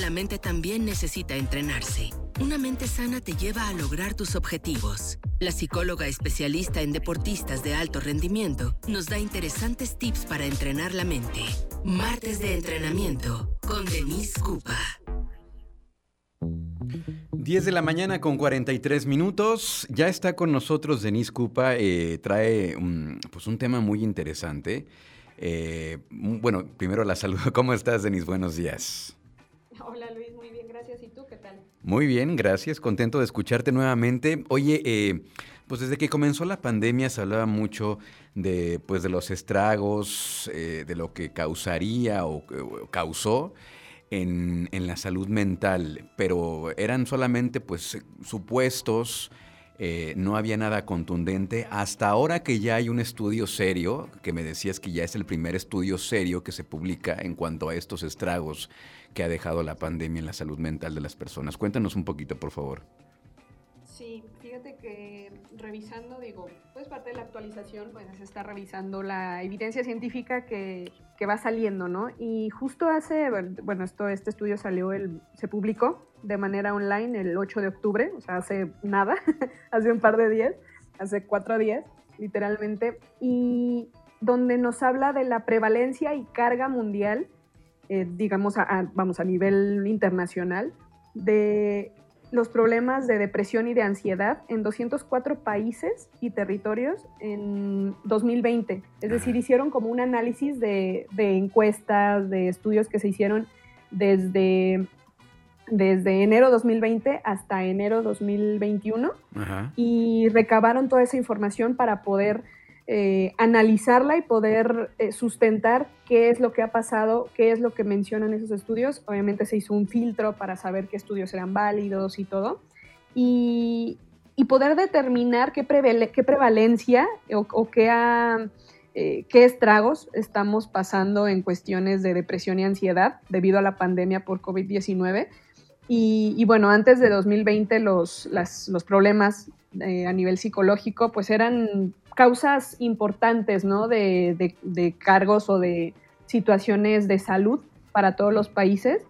la mente también necesita entrenarse. Una mente sana te lleva a lograr tus objetivos. La psicóloga especialista en deportistas de alto rendimiento nos da interesantes tips para entrenar la mente. Martes de entrenamiento con Denise Cupa. 10 de la mañana con 43 minutos. Ya está con nosotros Denise Cupa. Eh, trae un, pues un tema muy interesante. Eh, bueno, primero la saludo. ¿Cómo estás, Denise? Buenos días. Hola, Luis. Muy bien, gracias. ¿Y tú qué tal? Muy bien, gracias. Contento de escucharte nuevamente. Oye, eh, pues desde que comenzó la pandemia se hablaba mucho de, pues, de los estragos, de lo que causaría o, o causó en, la salud mental, pero eran solamente pues supuestos, eh, no había nada contundente. Hasta ahora que ya hay un estudio serio, que me decías que ya es el primer estudio serio que se publica en cuanto a estos estragos que ha dejado la pandemia en la salud mental de las personas. Cuéntanos un poquito, por favor. Sí, fíjate que revisando, digo, pues parte de la actualización, pues se está revisando la evidencia científica que, que, va saliendo, ¿no? Y justo hace, bueno, esto, este estudio salió, el, se publicó de manera online el 8 de octubre, o sea, hace nada, hace un par de días, hace cuatro días, literalmente, y donde nos habla de la prevalencia y carga mundial, eh, digamos, vamos, a nivel internacional, de los problemas de depresión y de ansiedad en 204 países y territorios en 2020. Es decir, hicieron como un análisis de, encuestas, de estudios que se hicieron desde, desde enero 2020 hasta enero 2021 y recabaron toda esa información para poder eh, analizarla y poder eh, sustentar qué es lo que ha pasado, qué es lo que mencionan esos estudios. Obviamente se hizo un filtro para saber qué estudios eran válidos y todo. Y, poder determinar qué, qué prevalencia o, qué, eh, qué estragos estamos pasando en cuestiones de depresión y ansiedad debido a la pandemia por COVID-19. Y, bueno, antes de 2020 los, los problemas a nivel psicológico pues eran causas importantes, ¿no? De, cargos o de situaciones de salud para todos los países.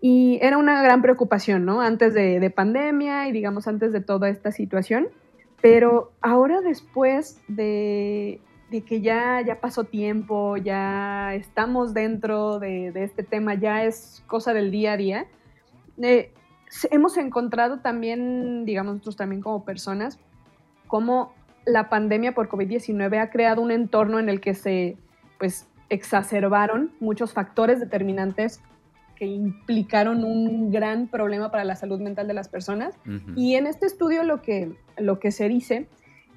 Y era una gran preocupación, ¿no? Antes de, pandemia y digamos antes de toda esta situación. Pero ahora después de, que ya, ya pasó tiempo, ya estamos dentro de, este tema, ya es cosa del día a día, eh, hemos encontrado también, digamos nosotros también como personas, cómo la pandemia por COVID-19 ha creado un entorno en el que se pues, exacerbaron muchos factores determinantes que implicaron un gran problema para la salud mental de las personas. Y en este estudio lo que, lo que se dice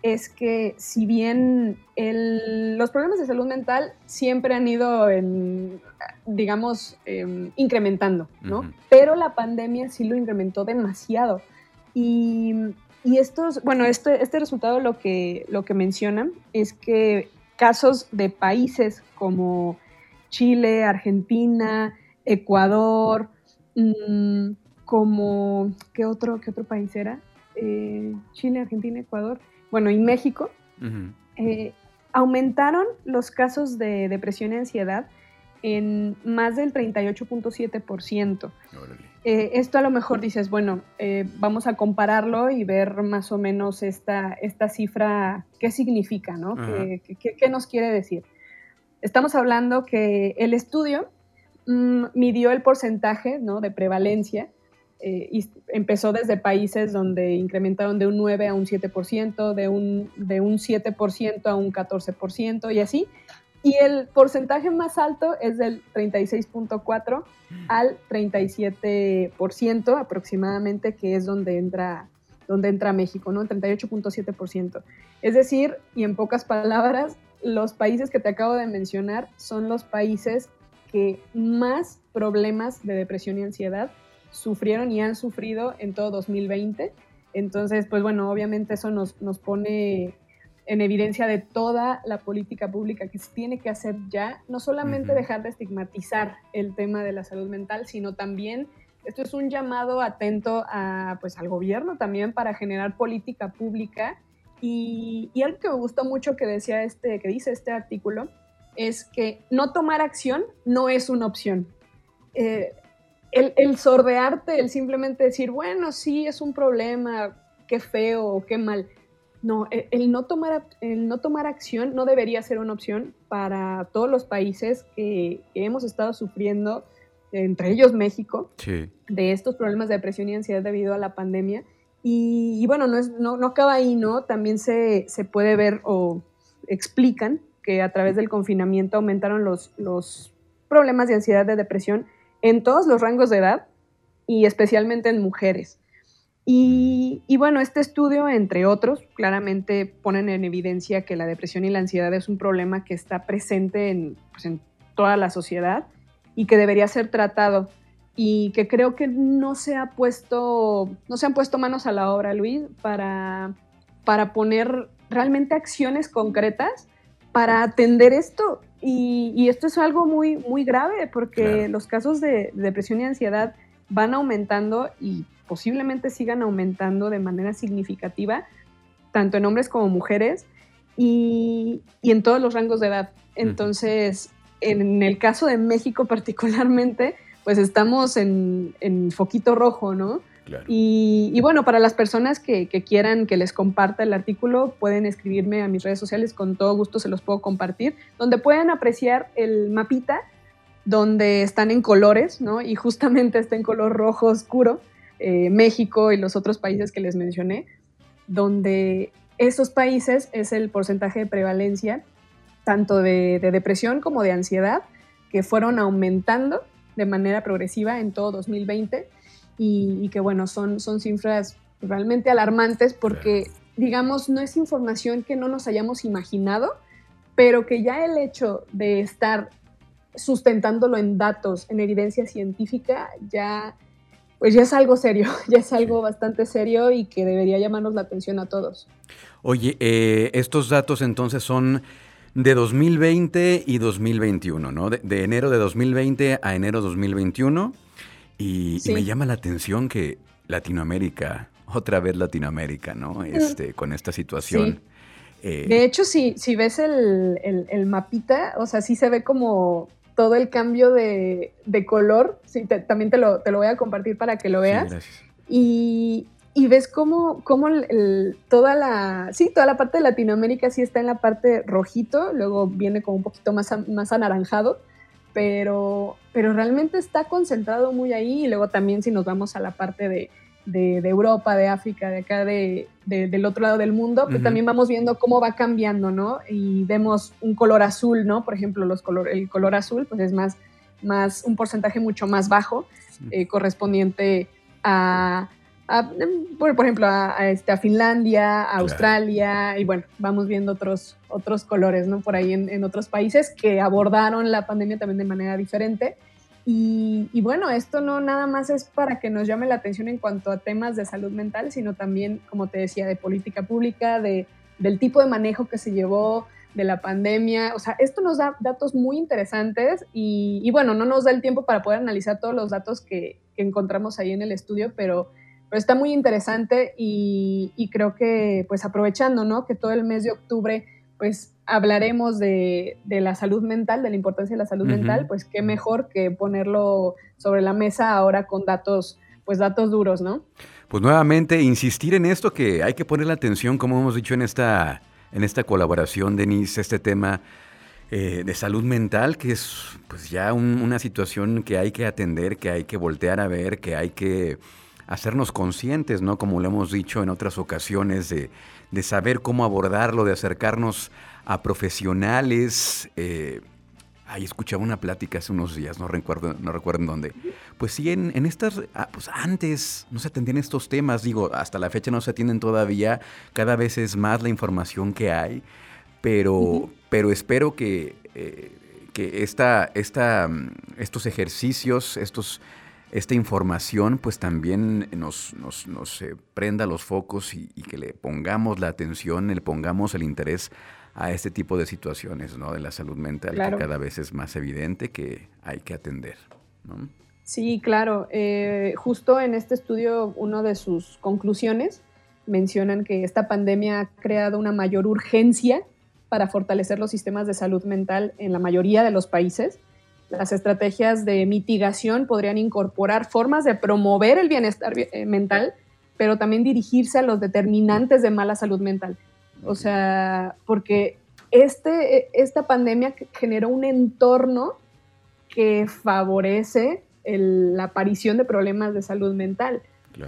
es que si bien los problemas de salud mental siempre han ido, en, digamos, em, incrementando, ¿no? Pero la pandemia sí lo incrementó demasiado. Y y estos, bueno, este, este resultado lo que, lo que mencionan es que casos de países como Chile, Argentina, Ecuador, mm, como, ¿qué otro, qué otro país era? Eh, Chile, Argentina, Ecuador, bueno, y México, eh, aumentaron los casos de depresión y ansiedad en más del 38.7%. Eh, esto a lo mejor dices, bueno, eh, vamos a compararlo y ver más o menos esta, esta cifra, qué significa, ¿no? ¿Qué, nos quiere decir? Estamos hablando que el estudio mm, midió el porcentaje ¿no? de prevalencia eh, empezó desde países donde incrementaron de un 9 a un 7%, de un, de un 7% a un 14% y así, y el porcentaje más alto es del 36.4 al 37% aproximadamente, que es donde entra, donde entra México, ¿no? 38.7%. Es decir, y en pocas palabras, los países que te acabo de mencionar son los países que más problemas de depresión y ansiedad sufrieron y han sufrido en todo 2020. Entonces, pues bueno, obviamente eso nos, nos pone en evidencia de toda la política pública que se tiene que hacer ya, no solamente dejar de estigmatizar el tema de la salud mental, sino también esto es un llamado atento a, pues, al gobierno también para generar política pública. Y, algo que me gustó mucho que decía este, que dice este artículo, es que no tomar acción no es una opción. Eh, el, el sordearte, el simplemente decir, bueno, sí, es un problema, qué feo qué mal. No, e, el, no tomar, el no tomar acción no debería ser una opción para todos los países que, hemos estado sufriendo, entre ellos México, de estos problemas de depresión y ansiedad debido a la pandemia. Y, bueno, no, es, no, no, acaba ahí, ¿no? También se, se, puede ver o explican que a través del confinamiento aumentaron los, los problemas de ansiedad, de depresión en todos los rangos de edad y especialmente en mujeres. Y, bueno, este estudio, entre otros, claramente ponen en evidencia que la depresión y la ansiedad es un problema que está presente en, pues, en toda la sociedad y que debería ser tratado y que creo que no se ha puesto, no se han puesto manos a la obra, Luis, para, para poner realmente acciones concretas para atender esto. Y, esto es algo muy, muy grave porque los casos de, depresión y ansiedad van aumentando y posiblemente sigan aumentando de manera significativa, tanto en hombres como mujeres y, en todos los rangos de edad. Entonces, en el caso de México particularmente, pues estamos en, en foquito rojo, ¿no? Y, bueno, para las personas que, quieran que les comparta el artículo, pueden escribirme a mis redes sociales, con todo gusto se los puedo compartir, donde pueden apreciar el mapita, donde están en colores, ¿no? Y justamente está en color rojo oscuro, eh, México y los otros países que les mencioné, donde esos países es el porcentaje de prevalencia tanto de depresión como de ansiedad, que fueron aumentando de manera progresiva en todo 2020 y, que bueno, son, son cifras realmente alarmantes porque, digamos, no es información que no nos hayamos imaginado, pero que ya el hecho de estar sustentándolo en datos, en evidencia científica, ya pues ya es algo serio, ya es algo bastante serio y que debería llamarnos la atención a todos. Oye, eh, estos datos entonces son de 2020 y 2021, ¿no? De, de, enero de 2020 a enero de 2021. Y, me llama la atención que Latinoamérica, otra vez Latinoamérica, ¿no? Este, con esta situación. Eh, de hecho, si, si ves el, mapita, o sea, sí se ve como todo el cambio de, color. Sí, también te lo, te lo, voy a compartir para que lo veas. y, y, ves cómo, cómo toda la, sí, toda la parte de Latinoamérica sí está en la parte rojito, luego viene como un poquito más, más anaranjado pero, pero realmente está concentrado muy ahí y luego también si nos vamos a la parte de, de, Europa, de África, de acá, de, del otro lado del mundo, pues también vamos viendo cómo va cambiando, ¿no? Y vemos un color azul, ¿no? Por ejemplo, los color, el color azul pues es más, más un porcentaje mucho más bajo, eh, correspondiente a por, ejemplo, a, este, a Finlandia, a Australia, y bueno, vamos viendo otros, otros colores, ¿no? Por ahí en, otros países que abordaron la pandemia también de manera diferente. Y, bueno, esto no nada más es para que nos llame la atención en cuanto a temas de salud mental, sino también, como te decía, de política pública, de, del tipo de manejo que se llevó, de la pandemia. O sea, esto nos da datos muy interesantes y, bueno, no nos da el tiempo para poder analizar todos los datos que, que encontramos ahí en el estudio, pero pero está muy interesante y, creo que pues aprovechando, ¿no? Que todo el mes de octubre pues hablaremos de, la salud mental, de la importancia de la salud mental, pues qué mejor que ponerlo sobre la mesa ahora con datos, pues datos duros, ¿no? Pues nuevamente insistir en esto que hay que poner la atención, como hemos dicho en esta, en esta colaboración, Denise, este tema eh, de salud mental, que es pues ya una situación que hay que atender, que hay que voltear a ver, que hay que hacernos conscientes, ¿no? Como lo hemos dicho en otras ocasiones, de, saber cómo abordarlo, de acercarnos a profesionales. Eh, ahí escuchaba una plática hace unos días, no recuerdo, no recuerdo en dónde. Pues sí, en, en estas, ah, pues antes no se atendían estos temas, digo, hasta la fecha no se atienden todavía, cada vez es más la información que hay, pero, pero espero que, eh, que esta, esta, estos ejercicios, estos esta información pues también nos, nos, nos eh, prenda los focos y, que le pongamos la atención, le pongamos el interés a este tipo de situaciones ¿no? de la salud mental que cada vez es más evidente que hay que atender. Sí, claro. Eh, justo en este estudio, una de sus conclusiones mencionan que esta pandemia ha creado una mayor urgencia para fortalecer los sistemas de salud mental en la mayoría de los países las estrategias de mitigación podrían incorporar formas de promover el bienestar eh, mental, pero también dirigirse a los determinantes de mala salud mental. O sea, porque este, esta pandemia generó un entorno que favorece la aparición de problemas de salud mental.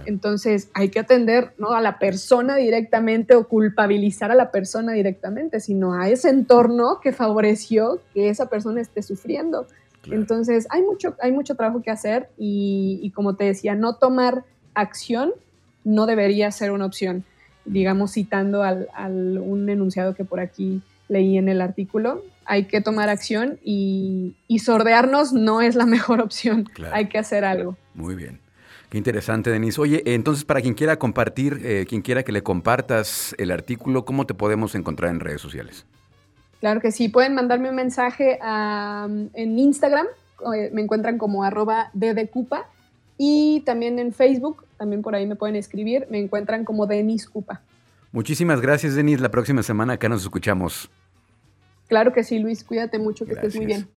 Entonces hay que atender no a la persona directamente o culpabilizar a la persona directamente, sino a ese entorno que favoreció que esa persona esté sufriendo. Entonces hay mucho, hay mucho trabajo que hacer y, como te decía, no tomar acción no debería ser una opción. Digamos, citando al, un enunciado que por aquí leí en el artículo, hay que tomar acción y, sordearnos no es la mejor opción. Hay que hacer algo. Muy bien. Qué interesante, Denise. Oye, entonces, para quien quiera compartir, eh, quien quiera que le compartas el artículo, ¿cómo te podemos encontrar en redes sociales? Claro que sí, pueden mandarme un mensaje en Instagram, eh, me encuentran como arroba ddcupa, y también en Facebook, también por ahí me pueden escribir, me encuentran como Denis Cupa. Muchísimas gracias, Denis. La próxima semana acá nos escuchamos. Claro que sí, Luis. Cuídate mucho, que estés muy bien.